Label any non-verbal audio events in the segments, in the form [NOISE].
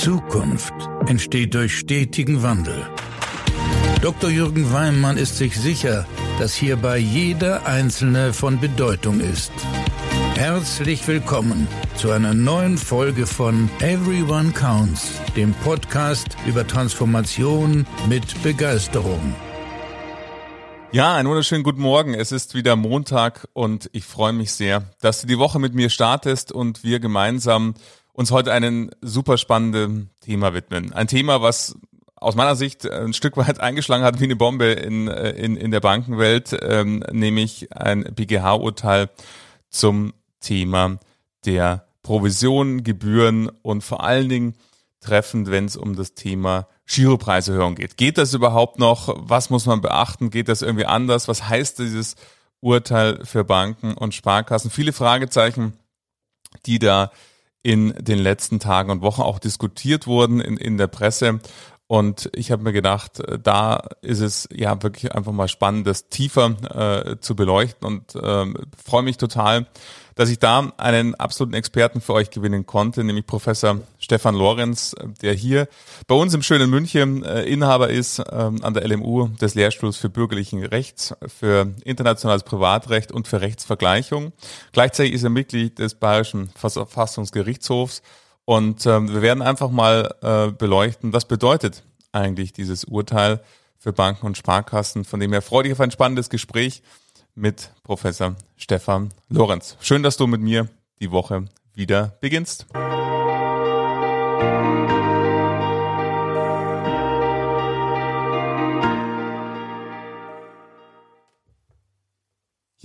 Zukunft entsteht durch stetigen Wandel. Dr. Jürgen Weimann ist sich sicher, dass hierbei jeder Einzelne von Bedeutung ist. Herzlich willkommen zu einer neuen Folge von Everyone Counts, dem Podcast über Transformation mit Begeisterung. Ja, einen wunderschönen guten Morgen. Es ist wieder Montag und ich freue mich sehr, dass du die Woche mit mir startest und wir gemeinsam uns heute einem super spannenden Thema widmen. Ein Thema, was aus meiner Sicht ein Stück weit eingeschlagen hat wie eine Bombe in, in, in der Bankenwelt, ähm, nämlich ein BGH-Urteil zum Thema der Provisionen, Gebühren und vor allen Dingen treffend, wenn es um das Thema Giropreiserhöhung geht. Geht das überhaupt noch? Was muss man beachten? Geht das irgendwie anders? Was heißt dieses Urteil für Banken und Sparkassen? Viele Fragezeichen, die da in den letzten Tagen und Wochen auch diskutiert wurden in, in der Presse. Und ich habe mir gedacht, äh, da ist es ja wirklich einfach mal spannend, das tiefer äh, zu beleuchten und ähm, freue mich total, dass ich da einen absoluten Experten für euch gewinnen konnte, nämlich Professor Stefan Lorenz, der hier bei uns im schönen München äh, Inhaber ist ähm, an der LMU des Lehrstuhls für bürgerlichen Rechts, für internationales Privatrecht und für Rechtsvergleichung. Gleichzeitig ist er Mitglied des Bayerischen Verfassungsgerichtshofs und ähm, wir werden einfach mal äh, beleuchten, was bedeutet eigentlich dieses Urteil für Banken und Sparkassen. Von dem her freue dich auf ein spannendes Gespräch mit Professor Stefan Lorenz. Schön, dass du mit mir die Woche wieder beginnst.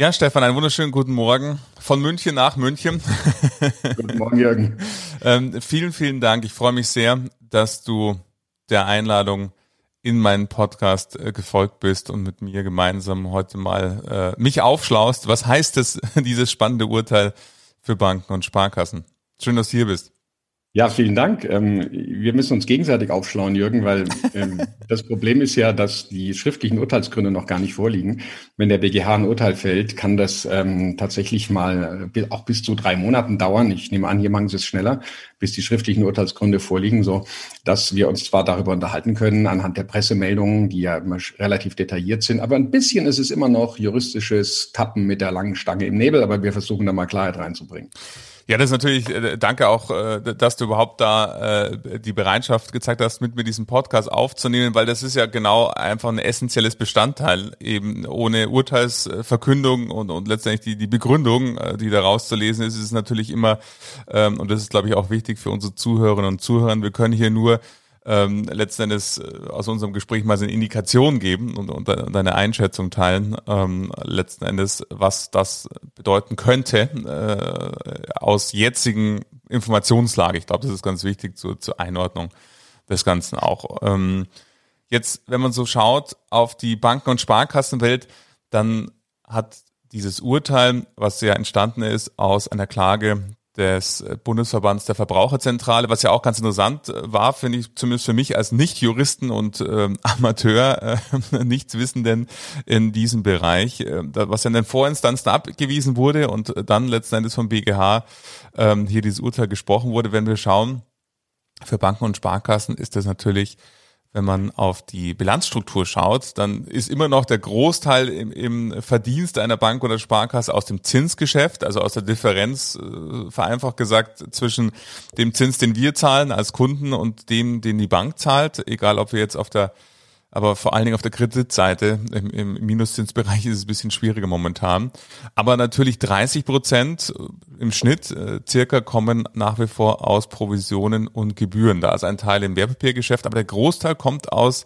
Ja, Stefan, einen wunderschönen guten Morgen von München nach München. [LAUGHS] Guten Morgen, Jürgen. ähm, vielen, vielen Dank. Ich freue mich sehr, dass du der Einladung in meinen Podcast äh, gefolgt bist und mit mir gemeinsam heute mal äh, mich aufschlaust. Was heißt es, [LAUGHS] dieses spannende Urteil für Banken und Sparkassen? Schön, dass du hier bist. Ja, vielen Dank. Ähm, wir müssen uns gegenseitig aufschlauen, Jürgen, weil ähm, [LAUGHS] das Problem ist ja, dass die schriftlichen Urteilsgründe noch gar nicht vorliegen. Wenn der BGH ein Urteil fällt, kann das ähm, tatsächlich mal auch bis zu drei Monaten dauern. Ich nehme an, hier machen Sie es schneller, bis die schriftlichen Urteilsgründe vorliegen, so dass wir uns zwar darüber unterhalten können anhand der Pressemeldungen, die ja immer relativ detailliert sind, aber ein bisschen ist es immer noch juristisches Tappen mit der langen Stange im Nebel, aber wir versuchen da mal Klarheit reinzubringen. Ja, das ist natürlich, äh, danke auch, äh, dass du überhaupt da äh, die Bereitschaft gezeigt hast, mit mir diesen Podcast aufzunehmen, weil das ist ja genau einfach ein essentielles Bestandteil, eben ohne Urteilsverkündung und, und letztendlich die, die Begründung, die da rauszulesen ist, ist es natürlich immer, ähm, und das ist, glaube ich, auch wichtig für unsere Zuhörerinnen und Zuhörer, wir können hier nur ähm, letzten Endes äh, aus unserem Gespräch mal so eine Indikation geben und, und, und eine Einschätzung teilen, ähm, letzten Endes, was das bedeuten könnte äh, aus jetzigen Informationslage. Ich glaube, das ist ganz wichtig zur, zur Einordnung des Ganzen auch. Ähm, jetzt, wenn man so schaut auf die Banken- und Sparkassenwelt, dann hat dieses Urteil, was ja entstanden ist aus einer Klage des Bundesverbands der Verbraucherzentrale, was ja auch ganz interessant äh, war, finde ich, zumindest für mich als Nicht-Juristen und ähm, [LAUGHS] Amateur, äh, [LAUGHS] Nichtswissenden in diesem Bereich, äh, was ja in den Vorinstanzen abgewiesen wurde und dann letzten Endes vom BGH ähm, hier dieses Urteil gesprochen wurde. Wenn wir schauen, für Banken und Sparkassen ist das natürlich wenn man auf die Bilanzstruktur schaut, dann ist immer noch der Großteil im, im Verdienst einer Bank oder Sparkasse aus dem Zinsgeschäft, also aus der Differenz, äh, vereinfacht gesagt, zwischen dem Zins, den wir zahlen als Kunden und dem, den die Bank zahlt, egal ob wir jetzt auf der aber vor allen Dingen auf der Kreditseite im, im Minuszinsbereich ist es ein bisschen schwieriger momentan. Aber natürlich 30 Prozent im Schnitt äh, circa kommen nach wie vor aus Provisionen und Gebühren. Da ist ein Teil im Wertpapiergeschäft, aber der Großteil kommt aus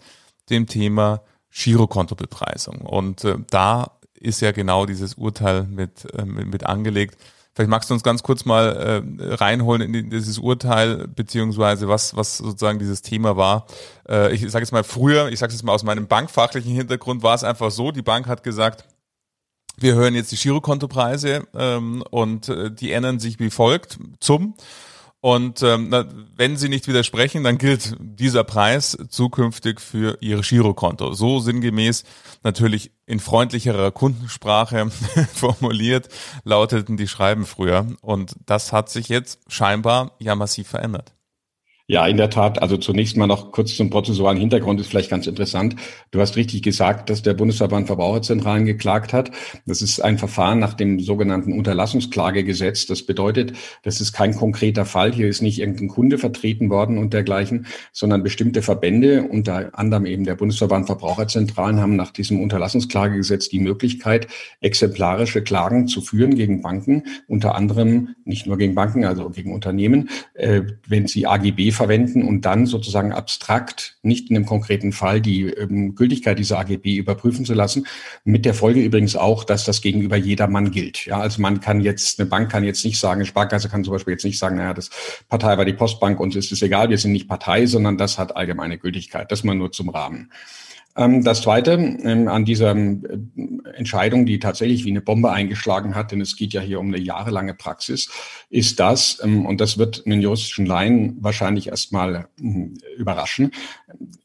dem Thema Girokontobepreisung. Und äh, da ist ja genau dieses Urteil mit, äh, mit, mit angelegt. Vielleicht magst du uns ganz kurz mal äh, reinholen in dieses Urteil, beziehungsweise was, was sozusagen dieses Thema war. Äh, ich sage jetzt mal früher, ich sage jetzt mal aus meinem bankfachlichen Hintergrund, war es einfach so, die Bank hat gesagt, wir hören jetzt die Girokontopreise ähm, und äh, die ändern sich wie folgt zum und ähm, na, wenn Sie nicht widersprechen, dann gilt dieser Preis zukünftig für Ihr Girokonto. So sinngemäß natürlich in freundlicherer Kundensprache [LAUGHS] formuliert lauteten die Schreiben früher. Und das hat sich jetzt scheinbar ja massiv verändert. Ja, in der Tat. Also zunächst mal noch kurz zum prozessualen Hintergrund ist vielleicht ganz interessant. Du hast richtig gesagt, dass der Bundesverband Verbraucherzentralen geklagt hat. Das ist ein Verfahren nach dem sogenannten Unterlassungsklagegesetz. Das bedeutet, das ist kein konkreter Fall. Hier ist nicht irgendein Kunde vertreten worden und dergleichen, sondern bestimmte Verbände, unter anderem eben der Bundesverband Verbraucherzentralen, haben nach diesem Unterlassungsklagegesetz die Möglichkeit, exemplarische Klagen zu führen gegen Banken, unter anderem nicht nur gegen Banken, also gegen Unternehmen, äh, wenn sie AGB verwenden und dann sozusagen abstrakt, nicht in einem konkreten Fall, die ähm, Gültigkeit dieser AGB überprüfen zu lassen. Mit der Folge übrigens auch, dass das gegenüber jedermann gilt. Ja, also man kann jetzt, eine Bank kann jetzt nicht sagen, eine Sparkasse kann zum Beispiel jetzt nicht sagen, naja, das Partei war die Postbank, uns ist es egal, wir sind nicht Partei, sondern das hat allgemeine Gültigkeit. Das mal nur zum Rahmen. Ähm, das Zweite ähm, an dieser ähm, Entscheidung, die tatsächlich wie eine Bombe eingeschlagen hat, denn es geht ja hier um eine jahrelange Praxis, ist das, und das wird einen juristischen Laien wahrscheinlich erstmal überraschen,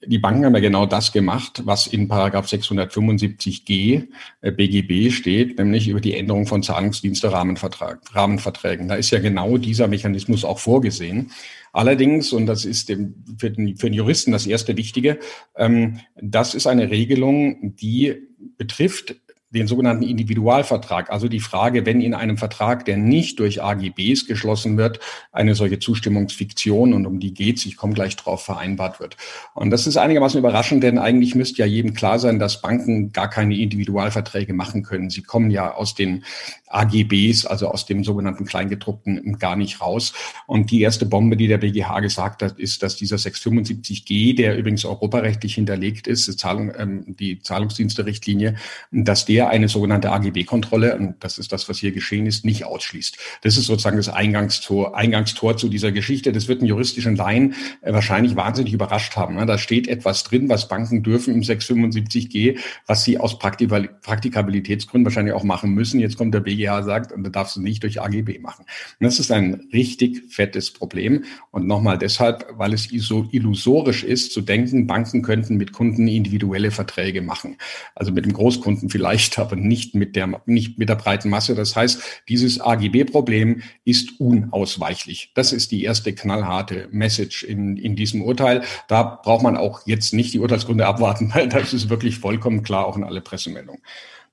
die Banken haben ja genau das gemacht, was in Paragraph 675g äh, BGB steht, nämlich über die Änderung von Zahlungsdienste-Rahmenverträgen. Da ist ja genau dieser Mechanismus auch vorgesehen. Allerdings, und das ist dem, für, den, für den Juristen das erste Wichtige, ähm, das ist eine Regelung, die betrifft den sogenannten Individualvertrag, also die Frage, wenn in einem Vertrag, der nicht durch AGBs geschlossen wird, eine solche Zustimmungsfiktion, und um die geht's, ich komme gleich drauf, vereinbart wird. Und das ist einigermaßen überraschend, denn eigentlich müsste ja jedem klar sein, dass Banken gar keine Individualverträge machen können. Sie kommen ja aus den AGBs, also aus dem sogenannten Kleingedruckten, gar nicht raus. Und die erste Bombe, die der BGH gesagt hat, ist, dass dieser 675G, der übrigens europarechtlich hinterlegt ist, Zahlung, ähm, die Zahlungsdienste-Richtlinie, dass der eine sogenannte AGB-Kontrolle, und das ist das, was hier geschehen ist, nicht ausschließt. Das ist sozusagen das Eingangstor, Eingangstor zu dieser Geschichte. Das wird einen juristischen Laien äh, wahrscheinlich wahnsinnig überrascht haben. Ne? Da steht etwas drin, was Banken dürfen im 675G, was sie aus Praktikabilitätsgründen wahrscheinlich auch machen müssen. Jetzt kommt der BGH sagt, und da darfst du nicht durch AGB machen. Und das ist ein richtig fettes Problem. Und nochmal deshalb, weil es so illusorisch ist, zu denken, Banken könnten mit Kunden individuelle Verträge machen. Also mit dem Großkunden vielleicht, aber nicht mit der, nicht mit der breiten Masse. Das heißt, dieses AGB-Problem ist unausweichlich. Das ist die erste knallharte Message in, in diesem Urteil. Da braucht man auch jetzt nicht die Urteilsgründe abwarten, [LAUGHS] weil das ist wirklich vollkommen klar, auch in alle Pressemeldungen.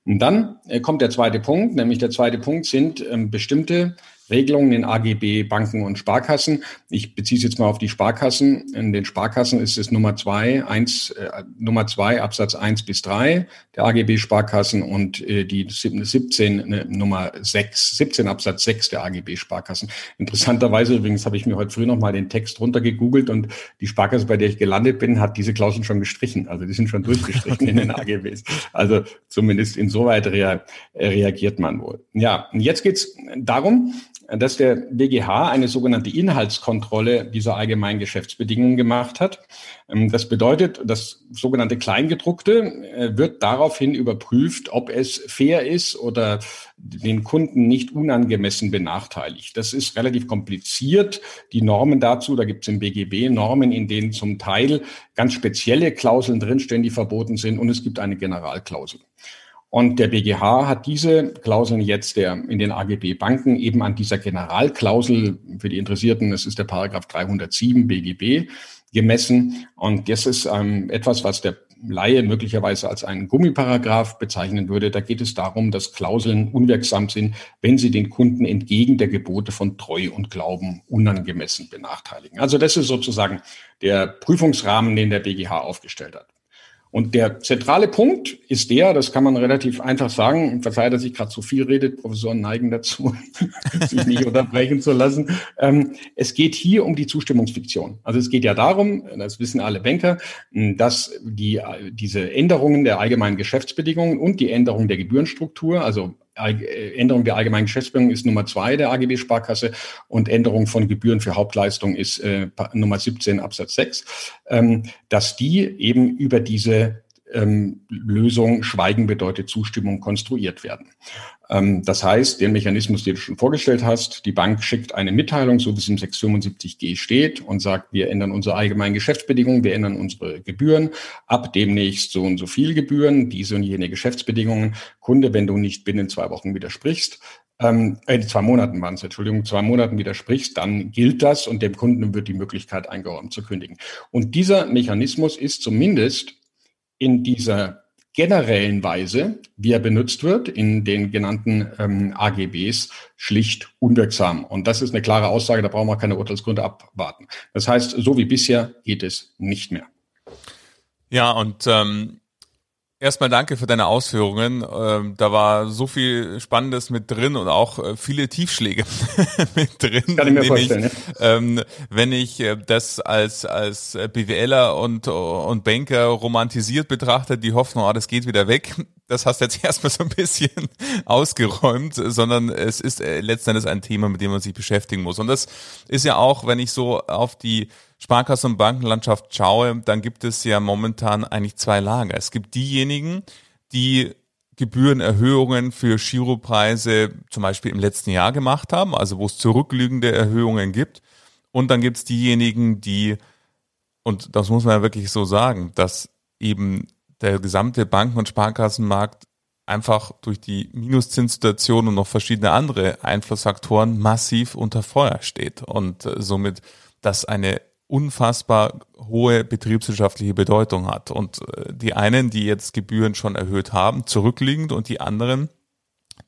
Und dann äh, kommt der zweite Punkt, nämlich der zweite Punkt sind ähm, bestimmte Regelungen in AGB Banken und Sparkassen. Ich beziehe es jetzt mal auf die Sparkassen. In den Sparkassen ist es Nummer zwei, eins, äh, Nummer zwei, Absatz eins bis drei der AGB Sparkassen und äh, die 17, äh, Nummer sechs, 17 Absatz sechs der AGB Sparkassen. Interessanterweise übrigens habe ich mir heute früh noch mal den Text runtergegoogelt und die Sparkasse, bei der ich gelandet bin, hat diese Klauseln schon gestrichen. Also die sind schon durchgestrichen in den [LAUGHS] AGBs. Also zumindest insoweit rea reagiert man wohl. Ja, und jetzt geht's darum, dass der BGH eine sogenannte Inhaltskontrolle dieser allgemeinen Geschäftsbedingungen gemacht hat. Ähm, das bedeutet, das sogenannte Kleingedruckte äh, wird daraufhin überprüft, ob es fair ist oder den Kunden nicht unangemessen benachteiligt. Das ist relativ kompliziert. Die Normen dazu, da gibt es im BGB Normen, in denen zum Teil ganz spezielle Klauseln drinstehen, die verboten sind, und es gibt eine Generalklausel. Und der BGH hat diese Klauseln jetzt der, in den AGB Banken eben an dieser Generalklausel für die Interessierten, das ist der Paragraph 307 BGB, gemessen. Und das ist ähm, etwas, was der Laie möglicherweise als einen Gummiparagraph bezeichnen würde. Da geht es darum, dass Klauseln unwirksam sind, wenn sie den Kunden entgegen der Gebote von Treu und Glauben unangemessen benachteiligen. Also das ist sozusagen der Prüfungsrahmen, den der BGH aufgestellt hat. Und der zentrale Punkt ist der, das kann man relativ einfach sagen, verzeiht, dass ich gerade zu viel redet, Professoren neigen dazu, [LAUGHS] sich nicht unterbrechen zu lassen. Ähm, es geht hier um die Zustimmungsfiktion. Also es geht ja darum, das wissen alle Banker, dass die, diese Änderungen der allgemeinen Geschäftsbedingungen und die Änderung der Gebührenstruktur, also Änderung der allgemeinen Geschäftsbedingungen ist Nummer zwei der AGB Sparkasse und Änderung von Gebühren für Hauptleistung ist äh, Nummer 17 Absatz 6, ähm, dass die eben über diese ähm, Lösung Schweigen bedeutet Zustimmung konstruiert werden. Ähm, das heißt, den Mechanismus, den du schon vorgestellt hast, die Bank schickt eine Mitteilung, so wie es im 675G steht, und sagt, wir ändern unsere allgemeinen Geschäftsbedingungen, wir ändern unsere Gebühren, ab demnächst so und so viel Gebühren, diese und jene Geschäftsbedingungen. Kunde, wenn du nicht binnen zwei Wochen widersprichst, ähm, in zwei Monaten waren es, Entschuldigung, zwei Monaten widersprichst, dann gilt das und dem Kunden wird die Möglichkeit eingeräumt zu kündigen. Und dieser Mechanismus ist zumindest in dieser generellen Weise, wie er benutzt wird, in den genannten ähm, AGBs, schlicht unwirksam. Und das ist eine klare Aussage, da brauchen wir keine Urteilsgründe abwarten. Das heißt, so wie bisher geht es nicht mehr. Ja, und ähm, Erstmal danke für deine Ausführungen. Ähm, da war so viel Spannendes mit drin und auch äh, viele Tiefschläge [LAUGHS] mit drin. Kann ich mir vorstellen. Ich, ähm, wenn ich äh, das als als BWLer und und Banker romantisiert betrachte, die Hoffnung, oh, das geht wieder weg. Das hast du jetzt [LAUGHS] erstmal so ein bisschen ausgeräumt, sondern es ist äh, letztendlich ein Thema, mit dem man sich beschäftigen muss. Und das ist ja auch, wenn ich so auf die Sparkassen- und Bankenlandschaft schaue, dann gibt es ja momentan eigentlich zwei Lager. Es gibt diejenigen, die Gebührenerhöhungen für Giropreise zum Beispiel im letzten Jahr gemacht haben, also wo es zurückliegende Erhöhungen gibt. Und dann gibt es diejenigen, die, und das muss man ja wirklich so sagen, dass eben der gesamte Banken- und Sparkassenmarkt einfach durch die Minuszinssituation und noch verschiedene andere Einflussfaktoren massiv unter Feuer steht und äh, somit das eine unfassbar hohe betriebswirtschaftliche Bedeutung hat. Und äh, die einen, die jetzt Gebühren schon erhöht haben, zurückliegend und die anderen,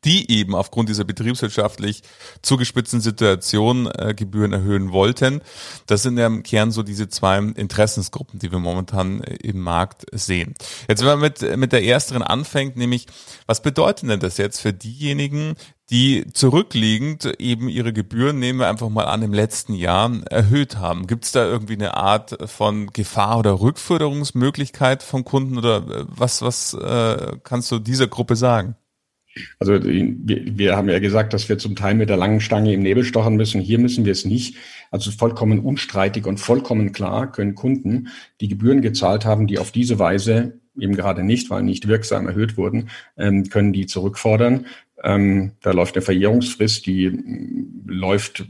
die eben aufgrund dieser betriebswirtschaftlich zugespitzten Situation äh, Gebühren erhöhen wollten. Das sind ja im Kern so diese zwei Interessensgruppen, die wir momentan äh, im Markt sehen. Jetzt, wenn man mit, mit der ersteren anfängt, nämlich, was bedeutet denn das jetzt für diejenigen, die zurückliegend eben ihre Gebühren, nehmen wir einfach mal an, im letzten Jahr erhöht haben. Gibt es da irgendwie eine Art von Gefahr oder Rückförderungsmöglichkeit vom Kunden oder äh, was, was äh, kannst du dieser Gruppe sagen? Also wir, wir haben ja gesagt, dass wir zum Teil mit der langen Stange im Nebel stochern müssen. Hier müssen wir es nicht. Also vollkommen unstreitig und vollkommen klar können Kunden, die Gebühren gezahlt haben, die auf diese Weise eben gerade nicht, weil nicht wirksam erhöht wurden, ähm, können die zurückfordern. Ähm, da läuft eine Verjährungsfrist, die mm, läuft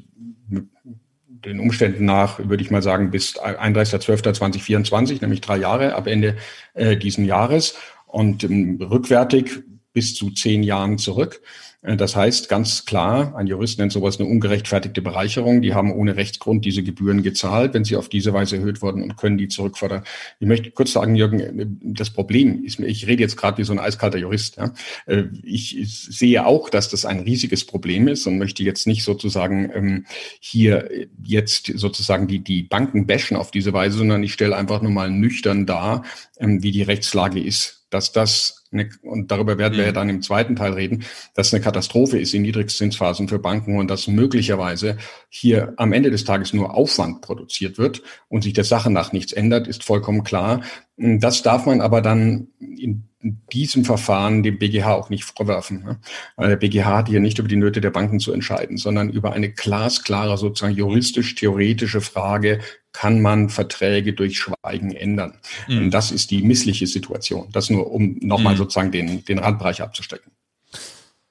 den Umständen nach, würde ich mal sagen, bis 31.12.2024, nämlich drei Jahre ab Ende äh, diesen Jahres. Und ähm, rückwärtig bis zu zehn Jahren zurück. Äh, das heißt ganz klar, ein Jurist nennt sowas eine ungerechtfertigte Bereicherung. Die haben ohne Rechtsgrund diese Gebühren gezahlt, wenn sie auf diese Weise erhöht wurden und können die zurückfordern. Ich möchte kurz sagen, Jürgen, das Problem ist, ich rede jetzt gerade wie so ein eiskalter Jurist. Ja. Äh, ich sehe auch, dass das ein riesiges Problem ist und möchte jetzt nicht sozusagen ähm, hier jetzt sozusagen die, die Banken bashen auf diese Weise, sondern ich stelle einfach nur mal nüchtern dar, ähm, wie die Rechtslage ist dass das, eine, und darüber werden wir ja mhm. dann im zweiten Teil reden, dass eine Katastrophe ist in Niedrigzinsphasen für Banken und dass möglicherweise hier am Ende des Tages nur Aufwand produziert wird und sich der Sache nach nichts ändert, ist vollkommen klar. Das darf man aber dann in diesem Verfahren dem BGH auch nicht vorwerfen. Ne? Weil der BGH hat hier nicht über die Nöte der Banken zu entscheiden, sondern über eine glasklare, sozusagen juristisch-theoretische Frage, kann man Verträge durch Schweigen ändern. Mhm. Und das ist die missliche Situation. Das nur, um nochmal mhm. sozusagen den, den Randbereich abzustecken.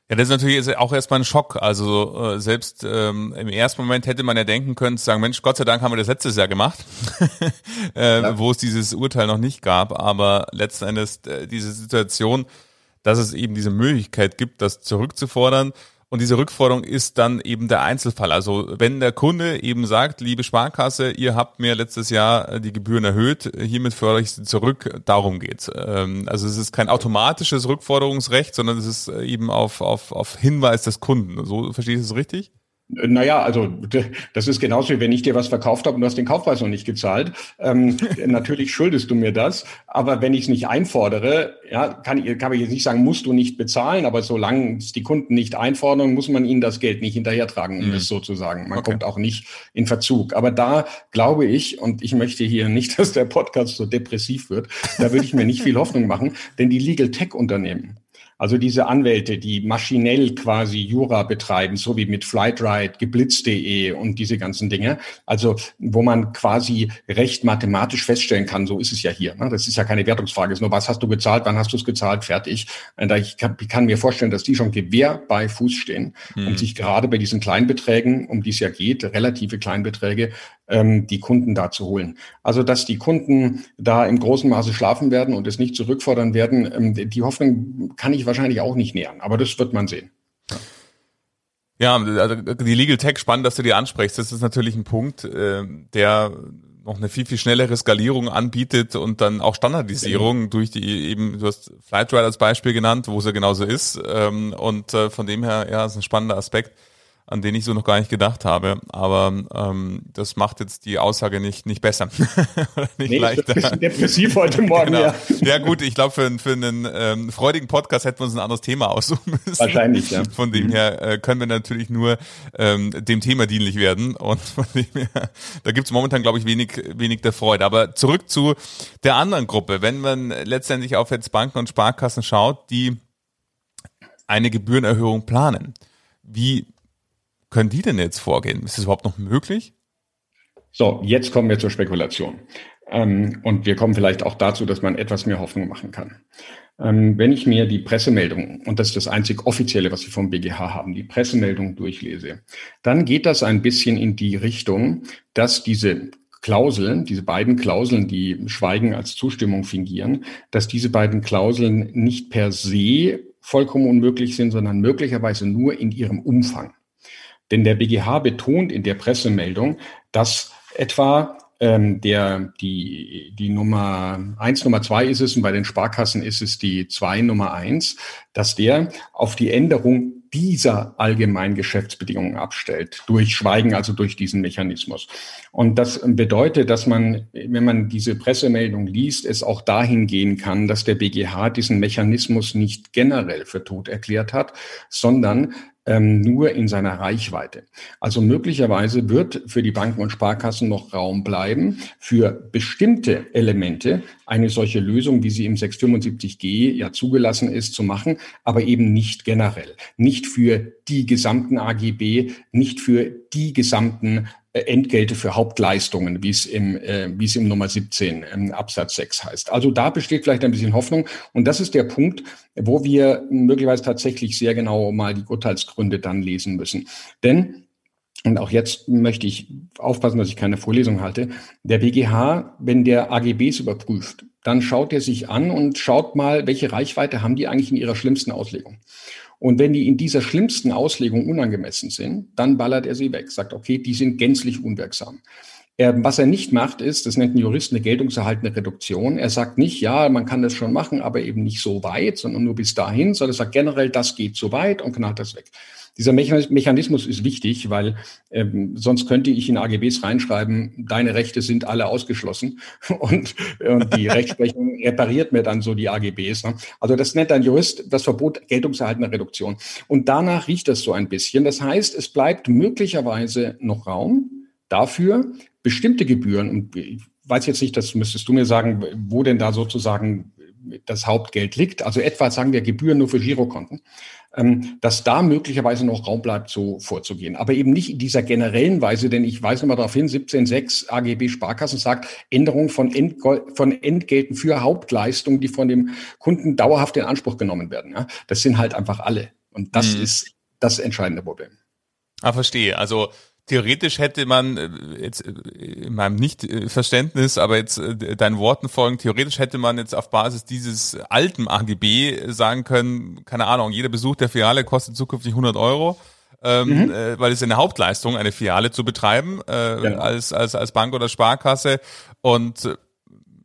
Ja, das ist natürlich auch erstmal ein Schock. Also äh, selbst ähm, im ersten Moment hätte man ja denken können, zu sagen, Mensch, Gott sei Dank haben wir das letztes Jahr gemacht, [LAUGHS] äh, ja. wo es dieses Urteil noch nicht gab. Aber letzten Endes äh, diese Situation, dass es eben diese Möglichkeit gibt, das zurückzufordern, und diese Rückforderung ist dann eben der Einzelfall. Also wenn der Kunde eben sagt, liebe Sparkasse, ihr habt mir letztes Jahr äh, die Gebühren erhöht, hiermit fördere ich sie zurück, darum geht's. Ähm, also es ist kein automatisches Rückforderungsrecht, sondern es ist äh, eben auf, auf, auf Hinweis des Kunden. So verstehe ich das richtig? Naja, also das ist genauso wie wenn ich dir was verkauft habe und du hast den Kaufpreis noch nicht gezahlt. Ähm, [LAUGHS] natürlich schuldest du mir das, aber wenn ich es nicht einfordere, ja, kann, ich, kann ich jetzt nicht sagen, musst du nicht bezahlen, aber solange es die Kunden nicht einfordern, muss man ihnen das Geld nicht hinterhertragen, um mhm. das so zu sagen. Man okay. kommt auch nicht in Verzug. Aber da glaube ich, und ich möchte hier nicht, [LAUGHS] dass der Podcast so depressiv wird, da würde ich mir nicht viel Hoffnung machen, denn die Legal Tech Unternehmen, also diese Anwälte, die maschinell quasi Jura betreiben, so wie mit Flightride, geblitzt.de und diese ganzen Dinge. Also wo man quasi recht mathematisch feststellen kann, so ist es ja hier. Ne? Das ist ja keine Wertungsfrage, es ist nur, was hast du gezahlt, wann hast du es gezahlt, fertig. Ich kann, ich kann mir vorstellen, dass die schon Gewehr bei Fuß stehen hm. und sich gerade bei diesen Kleinbeträgen, um die es ja geht, relative Kleinbeträge, ähm, die Kunden da zu holen. Also, dass die Kunden da im großen Maße schlafen werden und es nicht zurückfordern werden, ähm, die Hoffnung kann ich wahrscheinlich auch nicht nähern, aber das wird man sehen. Ja, also die Legal Tech spannend, dass du die ansprichst. Das ist natürlich ein Punkt, äh, der noch eine viel, viel schnellere Skalierung anbietet und dann auch Standardisierung mhm. durch die eben, du hast Flightride als Beispiel genannt, wo es ja genauso ist. Ähm, und äh, von dem her, ja, ist ein spannender Aspekt an den ich so noch gar nicht gedacht habe. Aber ähm, das macht jetzt die Aussage nicht, nicht besser. [LAUGHS] nicht nee, leichter. Ein depressiv heute Morgen, genau. ja. Ja gut, ich glaube, für, für einen ähm, freudigen Podcast hätten wir uns ein anderes Thema aussuchen müssen. Wahrscheinlich, ja. Von dem mhm. her äh, können wir natürlich nur ähm, dem Thema dienlich werden. Und von dem her, da gibt's momentan, glaube ich, wenig, wenig der Freude. Aber zurück zu der anderen Gruppe. Wenn man letztendlich auf jetzt Banken und Sparkassen schaut, die eine Gebührenerhöhung planen. Wie können die denn jetzt vorgehen? Ist das überhaupt noch möglich? So, jetzt kommen wir zur Spekulation. Ähm, und wir kommen vielleicht auch dazu, dass man etwas mehr Hoffnung machen kann. Ähm, wenn ich mir die Pressemeldung, und das ist das einzig offizielle, was wir vom BGH haben, die Pressemeldung durchlese, dann geht das ein bisschen in die Richtung, dass diese Klauseln, diese beiden Klauseln, die Schweigen als Zustimmung fingieren, dass diese beiden Klauseln nicht per se vollkommen unmöglich sind, sondern möglicherweise nur in ihrem Umfang. Denn der BGH betont in der Pressemeldung, dass etwa ähm, der, die, die Nummer eins, Nummer zwei ist es und bei den Sparkassen ist es die zwei Nummer eins, dass der auf die Änderung dieser allgemeinen Geschäftsbedingungen abstellt, durch Schweigen, also durch diesen Mechanismus. Und das bedeutet, dass man, wenn man diese Pressemeldung liest, es auch dahin gehen kann, dass der BGH diesen Mechanismus nicht generell für tot erklärt hat, sondern ähm, nur in seiner Reichweite. Also möglicherweise wird für die Banken und Sparkassen noch Raum bleiben, für bestimmte Elemente eine solche Lösung, wie sie im 675G ja zugelassen ist, zu machen, aber eben nicht generell. Nicht für die gesamten AGB, nicht für die gesamten äh, Entgelte für Hauptleistungen, wie es im, äh, wie es im Nummer 17 ähm, Absatz 6 heißt. Also da besteht vielleicht ein bisschen Hoffnung. Und das ist der Punkt, wo wir möglicherweise tatsächlich sehr genau mal die Urteilsgründe dann lesen müssen. Denn und auch jetzt möchte ich aufpassen, dass ich keine Vorlesung halte. Der BGH, wenn der AGBs überprüft, dann schaut er sich an und schaut mal, welche Reichweite haben die eigentlich in ihrer schlimmsten Auslegung. Und wenn die in dieser schlimmsten Auslegung unangemessen sind, dann ballert er sie weg, sagt, okay, die sind gänzlich unwirksam. Er, was er nicht macht, ist, das nennt ein Jurist eine geltungserhaltende Reduktion. Er sagt nicht, ja, man kann das schon machen, aber eben nicht so weit, sondern nur bis dahin, sondern er sagt generell, das geht so weit und knallt das weg. Dieser Mechanismus ist wichtig, weil ähm, sonst könnte ich in AGBs reinschreiben, deine Rechte sind alle ausgeschlossen [LAUGHS] und, und die [LAUGHS] Rechtsprechung repariert mir dann so die AGBs. Ne? Also das nennt ein Jurist das Verbot geltungserhaltener Reduktion. Und danach riecht das so ein bisschen. Das heißt, es bleibt möglicherweise noch Raum dafür, bestimmte Gebühren, und ich weiß jetzt nicht, das müsstest du mir sagen, wo denn da sozusagen das Hauptgeld liegt, also etwa sagen wir Gebühren nur für Girokonten, dass da möglicherweise noch Raum bleibt, so vorzugehen. Aber eben nicht in dieser generellen Weise, denn ich weise nochmal darauf hin, 17.6 AGB Sparkassen sagt, Änderung von, Entgol von Entgelten für Hauptleistungen, die von dem Kunden dauerhaft in Anspruch genommen werden. Ja? Das sind halt einfach alle. Und das mhm. ist das entscheidende Problem. Ah, verstehe. Also theoretisch hätte man äh, jetzt äh, in meinem Nicht-Verständnis, aber jetzt äh, deinen Worten folgen, theoretisch hätte man jetzt auf Basis dieses alten AGB sagen können, keine Ahnung, jeder Besuch der Filiale kostet zukünftig 100 Euro. Ähm, mhm. äh, weil es eine Hauptleistung, eine Filiale zu betreiben äh, genau. als, als, als Bank oder Sparkasse. Und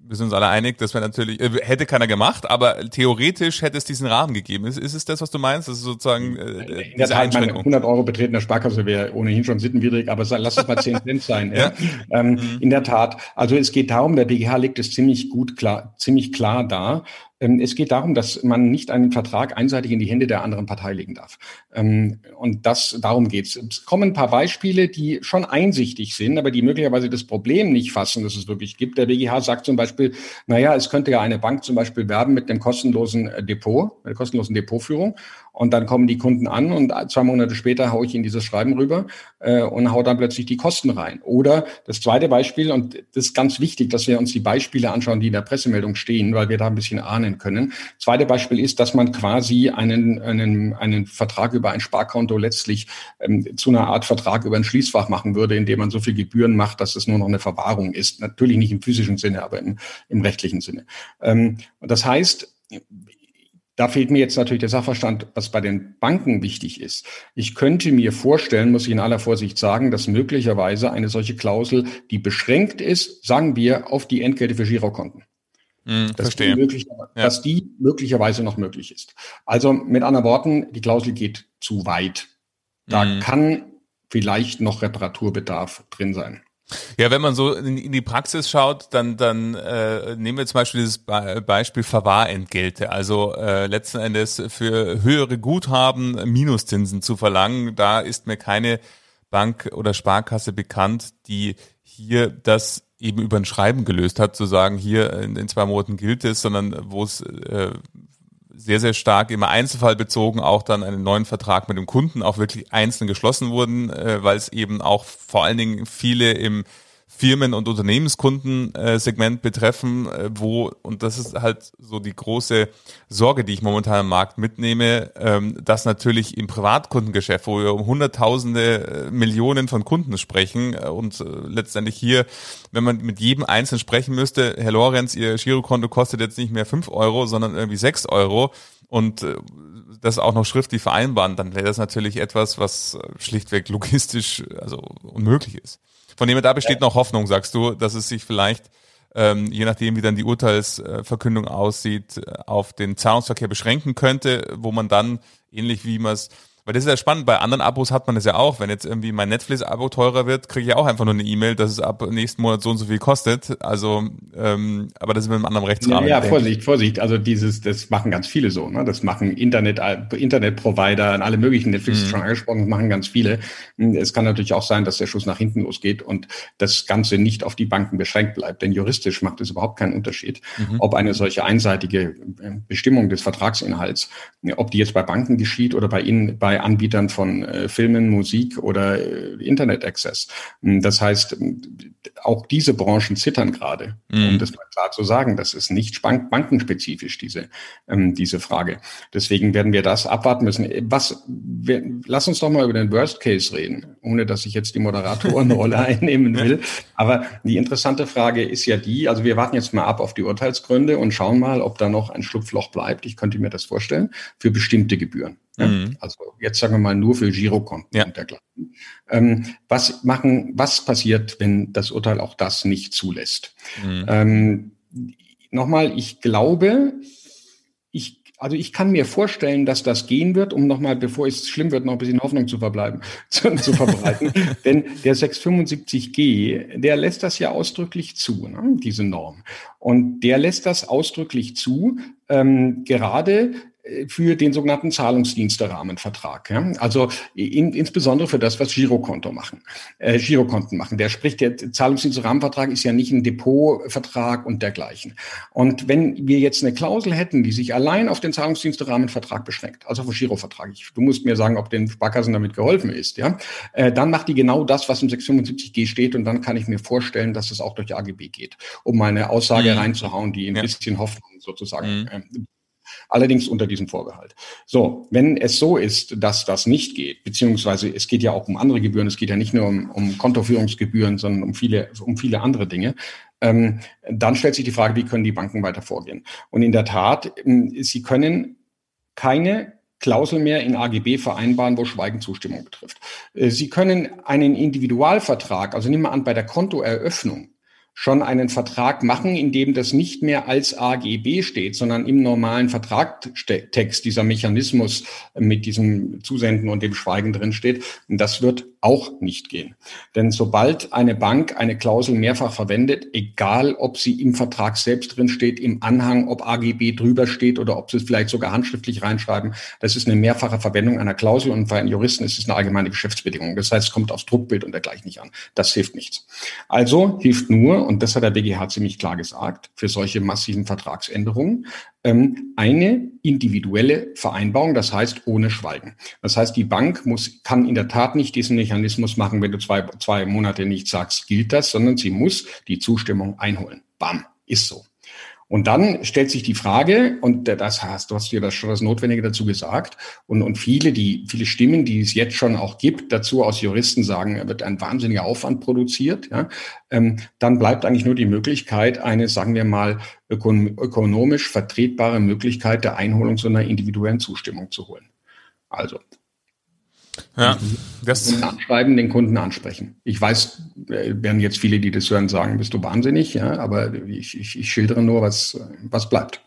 wir sind uns alle einig, dass wir natürlich, äh, hätte keiner gemacht, aber theoretisch hätte es diesen Rahmen gegeben. Ist, ist es das, was du meinst? Das ist sozusagen äh, In der Tat, meine 100 Euro betretene Sparkasse wäre ohnehin schon sittenwidrig, aber lass es mal 10 [LAUGHS] Cent sein. ja. ja. Ähm, mhm. In der Tat. Also es geht darum, der BGH legt es ziemlich gut klar, ziemlich klar dar. Ähm, es geht darum, dass man nicht einen Vertrag einseitig in die Hände der anderen Partei legen darf. Ähm, und das, darum geht's. Es kommen ein paar Beispiele, die schon einsichtig sind, aber die möglicherweise das Problem nicht fassen, dass es wirklich gibt. Der BGH sagt zum Beispiel, naja, es könnte ja eine Bank zum Beispiel werben mit dem kostenlosen äh, Depot, mit der kostenlosen Depotführung. Und dann kommen die Kunden an und zwei Monate später haue ich ihnen dieses Schreiben rüber äh, und hau dann plötzlich die Kosten rein. Oder das zweite Beispiel, und das ist ganz wichtig, dass wir uns die Beispiele anschauen, die in der Pressemeldung stehen, weil wir da ein bisschen ahnen können. Zweite Beispiel ist, dass man quasi einen, einen, einen Vertrag über ein Sparkonto letztlich ähm, zu einer Art Vertrag über ein Schließfach machen würde, indem man so viel Gebühren macht, dass es nur noch eine Verwahrung ist. Natürlich nicht im physischen Sinne, aber im, im rechtlichen Sinne. Ähm, das heißt, da fehlt mir jetzt natürlich der Sachverstand, was bei den Banken wichtig ist. Ich könnte mir vorstellen, muss ich in aller Vorsicht sagen, dass möglicherweise eine solche Klausel, die beschränkt ist, sagen wir, auf die Entgelte für Girokonten. Mm, dass, verstehe. Die möglicherweise, ja. dass die möglicherweise noch möglich ist. Also mit anderen Worten, die Klausel geht zu weit. Da mm. kann vielleicht noch Reparaturbedarf drin sein. Ja, wenn man so in, die Praxis schaut, dann, dann äh, nehmen wir zum Beispiel dieses Be Beispiel Verwahrentgelte. Also äh, letzten Endes für höhere Guthaben Minuszinsen zu verlangen. Da ist mir keine Bank oder Sparkasse bekannt, die hier das eben über ein Schreiben gelöst hat, zu sagen, hier in, in zwei Monaten gilt es, sondern wo es äh, sehr, sehr stark immer Einzelfall bezogen auch dann einen neuen Vertrag mit dem Kunden auch wirklich einzeln geschlossen wurden, äh, weil es eben auch vor allen Dingen viele im Firmen- und Unternehmenskundensegment betreffen, äh, wo, und das ist halt so die große Sorge, die ich momentan am Markt mitnehme, ähm, dass natürlich im Privatkundengeschäft, wo wir um Hunderttausende, äh, Millionen von Kunden sprechen äh, und letztendlich hier, wenn man mit jedem Einzelnen sprechen müsste, Herr Lorenz, Ihr Girokonto kostet jetzt nicht mehr fünf Euro, sondern irgendwie sechs Euro und das auch noch schriftlich vereinbaren, dann wäre das natürlich etwas, was schlichtweg logistisch also unmöglich ist. Von dem her, da besteht noch Hoffnung, sagst du, dass es sich vielleicht, ähm, je nachdem, wie dann die Urteilsverkündung aussieht, auf den Zahlungsverkehr beschränken könnte, wo man dann, ähnlich wie man es weil das ist ja spannend, bei anderen Abos hat man das ja auch. Wenn jetzt irgendwie mein Netflix-Abo teurer wird, kriege ich auch einfach nur eine E-Mail, dass es ab nächsten Monat so und so viel kostet. Also, ähm, aber das ist mit einem anderen Rechtsrahmen. Ja, ja Vorsicht, Vorsicht. Also dieses, das machen ganz viele so. Ne? Das machen Internet, Internetprovider, alle möglichen Netflix mhm. schon angesprochen, das machen ganz viele. Es kann natürlich auch sein, dass der Schuss nach hinten losgeht und das Ganze nicht auf die Banken beschränkt bleibt. Denn juristisch macht es überhaupt keinen Unterschied, mhm. ob eine solche einseitige äh, Bestimmung des Vertragsinhalts, ob die jetzt bei Banken geschieht oder bei Ihnen, bei bei Anbietern von äh, Filmen, Musik oder äh, Internet-Access. Hm, das heißt, auch diese Branchen zittern gerade, mhm. um das mal klar zu sagen. Das ist nicht bank bankenspezifisch, diese, ähm, diese Frage. Deswegen werden wir das abwarten müssen. Was, wir, lass uns doch mal über den Worst Case reden, ohne dass ich jetzt die Moderatorenrolle [LAUGHS] einnehmen will. Aber die interessante Frage ist ja die, also wir warten jetzt mal ab auf die Urteilsgründe und schauen mal, ob da noch ein Schlupfloch bleibt. Ich könnte mir das vorstellen, für bestimmte Gebühren. Ja? Mhm. Also jetzt sagen wir mal nur für Girokonten ja. und dergleichen. Ähm, was machen, was passiert, wenn das Urteil auch das nicht zulässt? Mhm. Ähm, Nochmal, ich glaube, ich also ich kann mir vorstellen, dass das gehen wird, um nochmal, bevor es schlimm wird, noch ein bisschen Hoffnung zu verbleiben, [LAUGHS] zu, zu verbreiten. [LAUGHS] Denn der 675G, der lässt das ja ausdrücklich zu, ne, diese Norm. Und der lässt das ausdrücklich zu, ähm, gerade für den sogenannten Zahlungsdienste-Rahmenvertrag. Ja? Also in, insbesondere für das, was Girokonto machen, äh, Girokonten machen. Der spricht, der Zahlungsdienste-Rahmenvertrag ist ja nicht ein Depotvertrag und dergleichen. Und wenn wir jetzt eine Klausel hätten, die sich allein auf den Zahlungsdienste-Rahmenvertrag beschränkt, also auf den Girovertrag, ich, du musst mir sagen, ob den Sparkassen damit geholfen ist, ja, äh, dann macht die genau das, was im 675G steht, und dann kann ich mir vorstellen, dass es auch durch AGB geht, um meine Aussage mhm. reinzuhauen, die ein ja. bisschen Hoffnung sozusagen mhm. äh, Allerdings unter diesem Vorbehalt. So, wenn es so ist, dass das nicht geht, beziehungsweise es geht ja auch um andere Gebühren, es geht ja nicht nur um, um Kontoführungsgebühren, sondern um viele, um viele andere Dinge, ähm, dann stellt sich die Frage, wie können die Banken weiter vorgehen? Und in der Tat, ähm, sie können keine Klausel mehr in AGB vereinbaren, wo Schweigenzustimmung betrifft. Äh, sie können einen Individualvertrag, also nehmen wir an, bei der Kontoeröffnung, schon einen Vertrag machen, in dem das nicht mehr als AGB steht, sondern im normalen Vertragstext dieser Mechanismus mit diesem Zusenden und dem Schweigen drin steht. Und das wird auch nicht gehen. Denn sobald eine Bank eine Klausel mehrfach verwendet, egal ob sie im Vertrag selbst drin steht, im Anhang, ob AGB drüber steht oder ob sie es vielleicht sogar handschriftlich reinschreiben, das ist eine mehrfache Verwendung einer Klausel und für einen Juristen ist es eine allgemeine Geschäftsbedingung. Das heißt, es kommt aufs Druckbild und dergleichen nicht an. Das hilft nichts. Also hilft nur, und das hat der BGH ziemlich klar gesagt, für solche massiven Vertragsänderungen, eine individuelle Vereinbarung, das heißt ohne Schweigen. Das heißt, die Bank muss, kann in der Tat nicht diesen Mechanismus machen, wenn du zwei, zwei Monate nicht sagst, gilt das, sondern sie muss die Zustimmung einholen. Bam, ist so. Und dann stellt sich die Frage, und das hast du hast dir das schon das Notwendige dazu gesagt, und, und viele, die, viele Stimmen, die es jetzt schon auch gibt, dazu aus Juristen sagen, er wird ein wahnsinniger Aufwand produziert, ja, ähm, dann bleibt eigentlich nur die Möglichkeit, eine, sagen wir mal, ökon ökonomisch vertretbare Möglichkeit der Einholung so einer individuellen Zustimmung zu holen. Also ja, das den anschreiben, den Kunden ansprechen. Ich weiß, äh, werden jetzt viele, die das hören, sagen, bist du wahnsinnig, ja, aber ich, ich, ich schildere nur, was, was bleibt.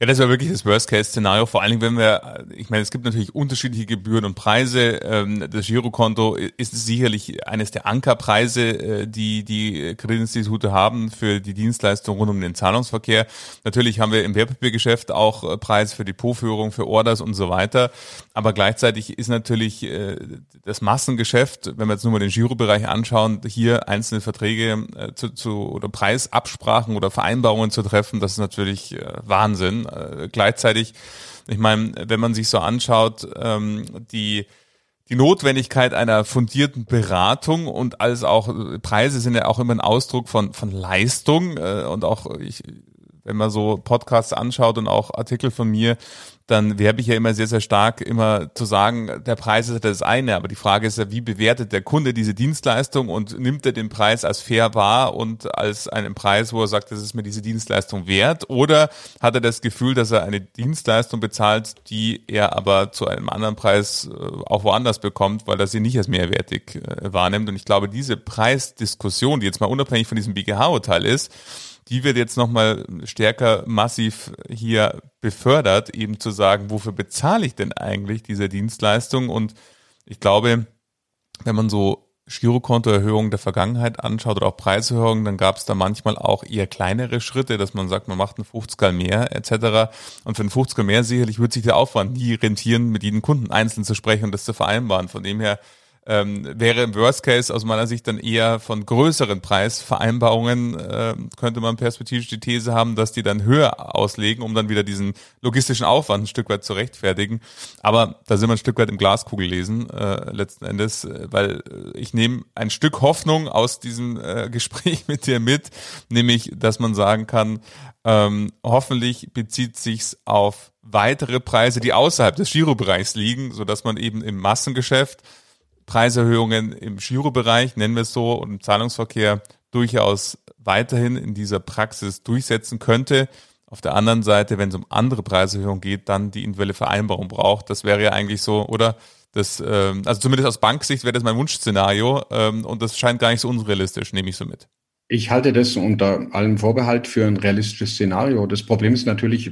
Ja, das wäre wirklich das Worst-Case-Szenario. Vor allen Dingen, wenn wir, ich meine, es gibt natürlich unterschiedliche Gebühren und Preise. Ähm, das Girokonto ist sicherlich eines der Ankerpreise, äh, die die Kreditinstitute haben für die Dienstleistung rund um den Zahlungsverkehr. Natürlich haben wir im Wertpapiergeschäft auch äh, Preise für Depotführung, für Orders und so weiter. Aber gleichzeitig ist natürlich äh, das Massengeschäft, wenn wir jetzt nur mal den Girobereich anschauen, hier einzelne Verträge zu, zu oder Preisabsprachen oder Vereinbarungen zu treffen, das ist natürlich Wahnsinn. Äh, gleichzeitig, ich meine, wenn man sich so anschaut, ähm, die die Notwendigkeit einer fundierten Beratung und als auch Preise sind ja auch immer ein Ausdruck von von Leistung äh, und auch ich, wenn man so Podcasts anschaut und auch Artikel von mir, dann werbe ich ja immer sehr, sehr stark, immer zu sagen, der Preis ist das eine, aber die Frage ist ja, wie bewertet der Kunde diese Dienstleistung und nimmt er den Preis als fair wahr und als einen Preis, wo er sagt, das ist mir diese Dienstleistung wert, oder hat er das Gefühl, dass er eine Dienstleistung bezahlt, die er aber zu einem anderen Preis äh, auch woanders bekommt, weil er sie nicht als mehrwertig äh, wahrnimmt. Und ich glaube, diese Preisdiskussion, die jetzt mal unabhängig von diesem BGH-Urteil ist, die wird jetzt nochmal stärker massiv hier befördert, eben zu sagen, wofür bezahle ich denn eigentlich diese Dienstleistung? Und ich glaube, wenn man so Girokontoerhöhungen der Vergangenheit anschaut oder auch Preiserhöhungen, dann gab es da manchmal auch eher kleinere Schritte, dass man sagt, man macht einen 50er mehr etc. Und für einen 50er mehr sicherlich wird sich der Aufwand nie rentieren, mit jedem Kunden einzeln zu sprechen und das zu vereinbaren. Von dem her ähm, wäre im Worst Case aus meiner Sicht dann eher von größeren Preisvereinbarungen, äh, könnte man perspektivisch die These haben, dass die dann höher auslegen, um dann wieder diesen logistischen Aufwand ein Stück weit zu rechtfertigen. Aber da sind wir ein Stück weit im Glaskugel lesen, äh, letzten Endes, äh, weil ich nehme ein Stück Hoffnung aus diesem äh, [LAUGHS] Gespräch mit dir mit, nämlich, dass man sagen kann, ähm, hoffentlich bezieht sich's auf weitere Preise, die außerhalb des Girobereichs liegen, so dass man eben im Massengeschäft Preiserhöhungen im Girobereich, nennen wir es so, und im Zahlungsverkehr durchaus weiterhin in dieser Praxis durchsetzen könnte. Auf der anderen Seite, wenn es um andere Preiserhöhungen geht, dann die individuelle Vereinbarung braucht. Das wäre ja eigentlich so, oder? Das, ähm, also zumindest aus Banksicht wäre das mein Wunschszenario ähm, und das scheint gar nicht so unrealistisch, nehme ich so mit. Ich halte das unter allem Vorbehalt für ein realistisches Szenario. Das Problem ist natürlich,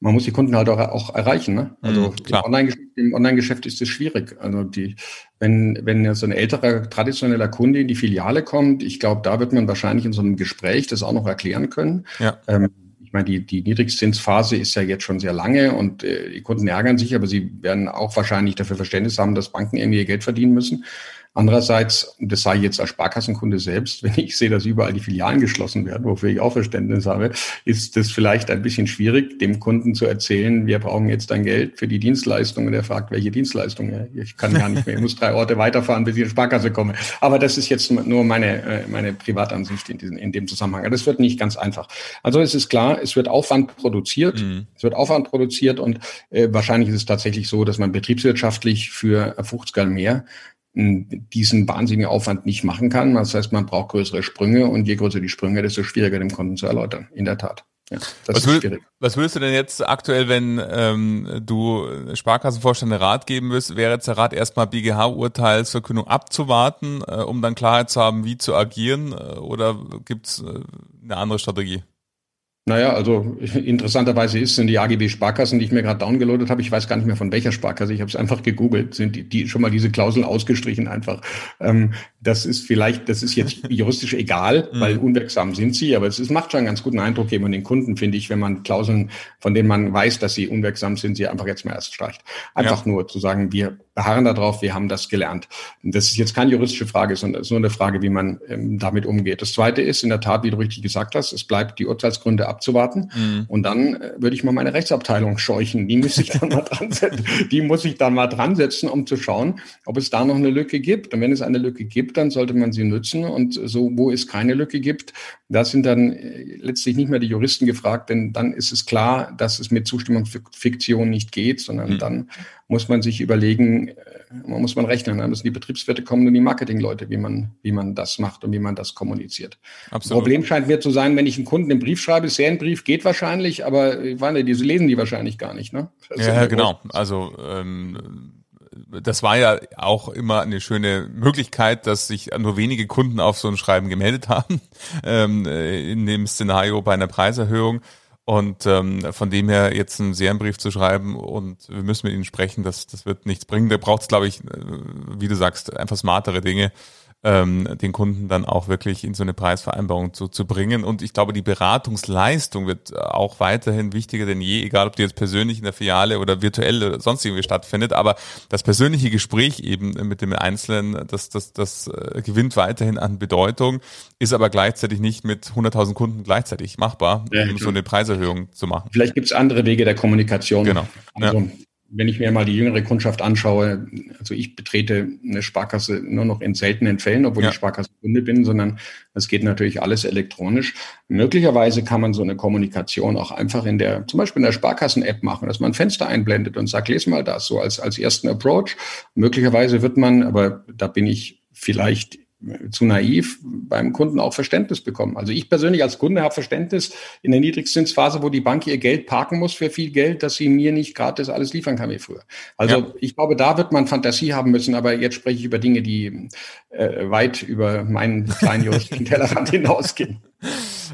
man muss die Kunden halt auch, auch erreichen. Ne? Also mhm, im Online-Geschäft Online ist es schwierig. Also die, wenn, wenn so ein älterer traditioneller Kunde in die Filiale kommt, ich glaube, da wird man wahrscheinlich in so einem Gespräch das auch noch erklären können. Ja. Ähm, ich meine, die, die Niedrigzinsphase ist ja jetzt schon sehr lange und äh, die Kunden ärgern sich, aber sie werden auch wahrscheinlich dafür Verständnis haben, dass Banken irgendwie ihr Geld verdienen müssen. Andererseits, das sei jetzt als Sparkassenkunde selbst, [LAUGHS] wenn ich sehe, dass überall die Filialen geschlossen werden, wofür ich auch Verständnis habe, ist das vielleicht ein bisschen schwierig, dem Kunden zu erzählen, wir brauchen jetzt dein Geld für die Dienstleistung. Und er fragt, welche Dienstleistung? Ich kann gar nicht mehr, ich muss drei Orte weiterfahren, bis ich in die Sparkasse komme. Aber das ist jetzt nur meine, äh, meine Privatansicht in, diesem, in dem Zusammenhang. Das wird nicht ganz einfach. Also es ist klar, es wird Aufwand produziert. Mhm. Es wird Aufwand produziert und äh, wahrscheinlich ist es tatsächlich so, dass man betriebswirtschaftlich für 50 mehr diesen wahnsinnigen Aufwand nicht machen kann. Das heißt, man braucht größere Sprünge und je größer die Sprünge, desto schwieriger dem Kunden zu erläutern. In der Tat. Ja, was, will, was würdest du denn jetzt aktuell, wenn ähm, du Sparkassenvorstand Rat geben wirst, wäre jetzt der Rat erstmal BGH-Urteilsverkündung abzuwarten, äh, um dann Klarheit zu haben, wie zu agieren? Äh, oder gibt's äh, eine andere Strategie? Naja, also [LAUGHS] interessanterweise ist, sind die AGB Sparkassen, die ich mir gerade downgeloadet habe, ich weiß gar nicht mehr von welcher Sparkasse, ich habe es einfach gegoogelt, sind die, die schon mal diese Klauseln ausgestrichen einfach. Ähm, das ist vielleicht, das ist jetzt [LAUGHS] juristisch egal, mhm. weil unwirksam sind sie, aber es ist, macht schon einen ganz guten Eindruck eben an den Kunden, finde ich, wenn man Klauseln, von denen man weiß, dass sie unwirksam sind, sie einfach jetzt mal erst streicht. Einfach ja. nur zu sagen, wir beharren darauf, wir haben das gelernt. Das ist jetzt keine juristische Frage, sondern es ist nur eine Frage, wie man ähm, damit umgeht. Das Zweite ist in der Tat, wie du richtig gesagt hast, es bleibt die Urteilsgründe abzuwarten. Mhm. Und dann äh, würde ich mal meine Rechtsabteilung scheuchen. Die muss ich dann mal [LAUGHS] dran setzen. Die muss ich dann mal dran setzen, um zu schauen, ob es da noch eine Lücke gibt. Und wenn es eine Lücke gibt, gibt, dann sollte man sie nutzen. Und so, wo es keine Lücke gibt, da sind dann äh, letztlich nicht mehr die Juristen gefragt, denn dann ist es klar, dass es mit Zustimmungsfiktion nicht geht, sondern mhm. dann muss man sich überlegen, äh, man muss man rechnen, dann müssen die Betriebswirte kommen und die Marketingleute, wie man, wie man das macht und wie man das kommuniziert. Absolut. Problem scheint mir zu sein, wenn ich einen Kunden einen Brief schreibe, Serienbrief geht wahrscheinlich, aber ich meine, diese lesen die wahrscheinlich gar nicht, ne? ja, [LAUGHS] genau. Also ähm, das war ja auch immer eine schöne Möglichkeit, dass sich nur wenige Kunden auf so ein Schreiben gemeldet haben, [LAUGHS] ähm, in dem Szenario bei einer Preiserhöhung. Und ähm, von dem her jetzt einen Serienbrief zu schreiben und wir müssen mit ihnen sprechen, das, das wird nichts bringen. Da braucht es, glaube ich, äh, wie du sagst, einfach smartere Dinge ähm, den Kunden dann auch wirklich in so eine Preisvereinbarung zu, zu bringen. Und ich glaube, die Beratungsleistung wird auch weiterhin wichtiger denn je, egal ob die jetzt persönlich in der Filiale oder virtuell oder sonst irgendwie stattfindet. Aber das persönliche Gespräch eben mit dem Einzelnen, das, das, das äh, gewinnt weiterhin an Bedeutung, ist aber gleichzeitig nicht mit 100.000 Kunden gleichzeitig machbar, ja, um so eine Preiserhöhung zu machen. Vielleicht gibt es andere Wege der Kommunikation. Genau. Also, ja wenn ich mir mal die jüngere Kundschaft anschaue, also ich betrete eine Sparkasse nur noch in seltenen Fällen, obwohl ja. ich Sparkassenkunde bin, sondern es geht natürlich alles elektronisch. Möglicherweise kann man so eine Kommunikation auch einfach in der, zum Beispiel in der Sparkassen-App machen, dass man ein Fenster einblendet und sagt, lese mal das, so als, als ersten Approach. Möglicherweise wird man, aber da bin ich vielleicht zu naiv beim Kunden auch Verständnis bekommen. Also ich persönlich als Kunde habe Verständnis in der Niedrigzinsphase, wo die Bank ihr Geld parken muss für viel Geld, dass sie mir nicht gratis alles liefern kann wie früher. Also ja. ich glaube, da wird man Fantasie haben müssen, aber jetzt spreche ich über Dinge, die äh, weit über meinen kleinen juristischen Tellerrand [LAUGHS] hinausgehen.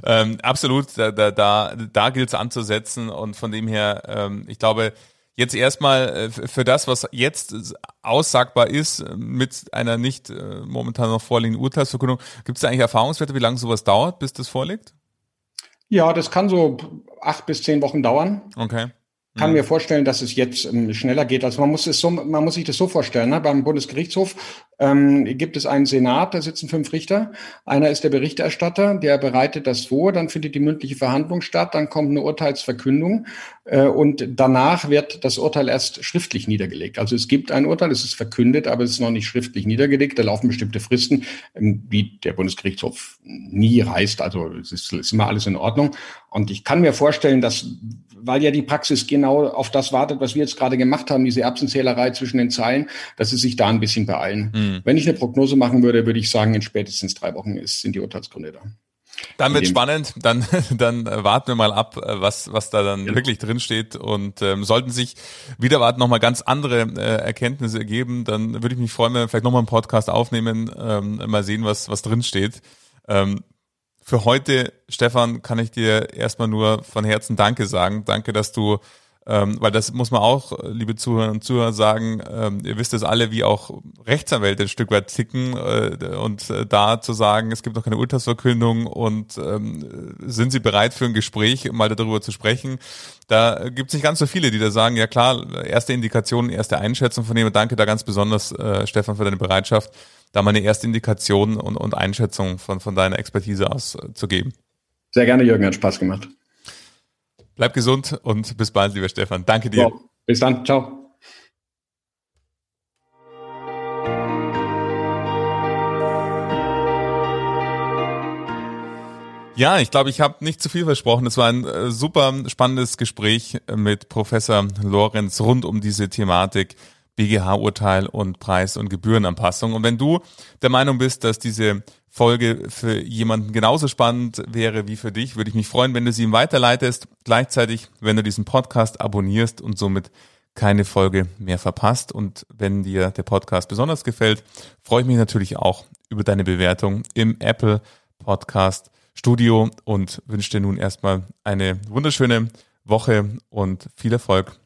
Ähm, absolut, da, da, da, da gilt es anzusetzen und von dem her, ähm, ich glaube, Jetzt erstmal äh, für das, was jetzt aussagbar ist, mit einer nicht äh, momentan noch vorliegenden Urteilsverkündung, gibt es eigentlich Erfahrungswerte, wie lange sowas dauert, bis das vorliegt? Ja, das kann so acht bis zehn Wochen dauern. Okay kann mir vorstellen, dass es jetzt ähm, schneller geht. Also man muss es so, man muss sich das so vorstellen. Ne? Beim Bundesgerichtshof ähm, gibt es einen Senat, da sitzen fünf Richter. Einer ist der Berichterstatter, der bereitet das vor, dann findet die mündliche Verhandlung statt, dann kommt eine Urteilsverkündung äh, und danach wird das Urteil erst schriftlich niedergelegt. Also es gibt ein Urteil, es ist verkündet, aber es ist noch nicht schriftlich niedergelegt. Da laufen bestimmte Fristen, ähm, wie der Bundesgerichtshof nie reißt. Also es ist, ist immer alles in Ordnung. Und ich kann mir vorstellen, dass weil ja die Praxis genau auf das wartet, was wir jetzt gerade gemacht haben, diese Erbsenzählerei zwischen den Zeilen, dass sie sich da ein bisschen beeilen. Mhm. Wenn ich eine Prognose machen würde, würde ich sagen, in spätestens drei Wochen ist, sind die Urteilsgründe da. Dann wird spannend, dann, [LAUGHS] dann warten wir mal ab, was, was da dann genau. wirklich drinsteht. Und ähm, sollten sich wieder warten nochmal ganz andere äh, Erkenntnisse ergeben, dann würde ich mich freuen, wenn wir vielleicht nochmal einen Podcast aufnehmen, ähm, mal sehen, was, was drinsteht. Ähm, für heute, Stefan, kann ich dir erstmal nur von Herzen Danke sagen. Danke, dass du, ähm, weil das muss man auch, liebe Zuhörer und Zuhörer, sagen, ähm, ihr wisst es alle, wie auch Rechtsanwälte ein Stück weit ticken äh, und äh, da zu sagen, es gibt noch keine Urteilsverkündung und ähm, sind sie bereit für ein Gespräch, mal darüber zu sprechen. Da gibt es nicht ganz so viele, die da sagen, ja klar, erste Indikationen, erste Einschätzung von dem. Danke da ganz besonders, äh, Stefan, für deine Bereitschaft da mal eine erste Indikation und, und Einschätzung von, von deiner Expertise aus äh, zu geben. Sehr gerne, Jürgen, hat Spaß gemacht. Bleib gesund und bis bald, lieber Stefan. Danke dir. So, bis dann. Ciao. Ja, ich glaube, ich habe nicht zu viel versprochen. Es war ein äh, super spannendes Gespräch mit Professor Lorenz rund um diese Thematik. BGH-Urteil und Preis- und Gebührenanpassung. Und wenn du der Meinung bist, dass diese Folge für jemanden genauso spannend wäre wie für dich, würde ich mich freuen, wenn du sie ihm weiterleitest. Gleichzeitig, wenn du diesen Podcast abonnierst und somit keine Folge mehr verpasst. Und wenn dir der Podcast besonders gefällt, freue ich mich natürlich auch über deine Bewertung im Apple Podcast Studio und wünsche dir nun erstmal eine wunderschöne Woche und viel Erfolg